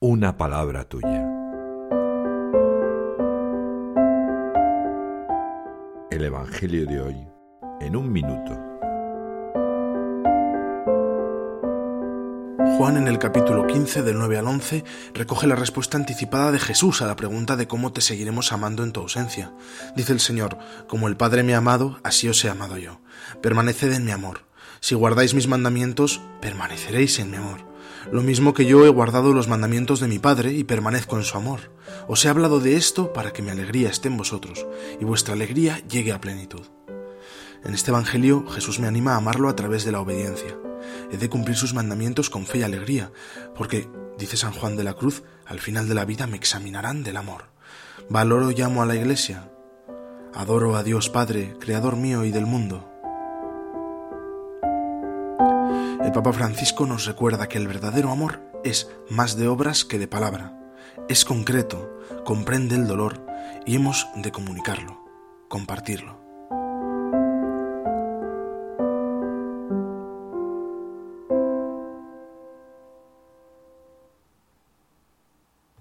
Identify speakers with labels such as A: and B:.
A: una palabra tuya. El Evangelio de hoy en un minuto.
B: Juan en el capítulo 15 del 9 al 11 recoge la respuesta anticipada de Jesús a la pregunta de cómo te seguiremos amando en tu ausencia. Dice el Señor, como el Padre me ha amado, así os he amado yo. Permaneced en mi amor. Si guardáis mis mandamientos, permaneceréis en mi amor lo mismo que yo he guardado los mandamientos de mi Padre y permanezco en su amor. Os he hablado de esto para que mi alegría esté en vosotros y vuestra alegría llegue a plenitud. En este Evangelio Jesús me anima a amarlo a través de la obediencia. He de cumplir sus mandamientos con fe y alegría, porque, dice San Juan de la Cruz, al final de la vida me examinarán del amor. Valoro y amo a la Iglesia. Adoro a Dios Padre, Creador mío y del mundo. El Papa Francisco nos recuerda que el verdadero amor es más de obras que de palabra. Es concreto, comprende el dolor y hemos de comunicarlo, compartirlo.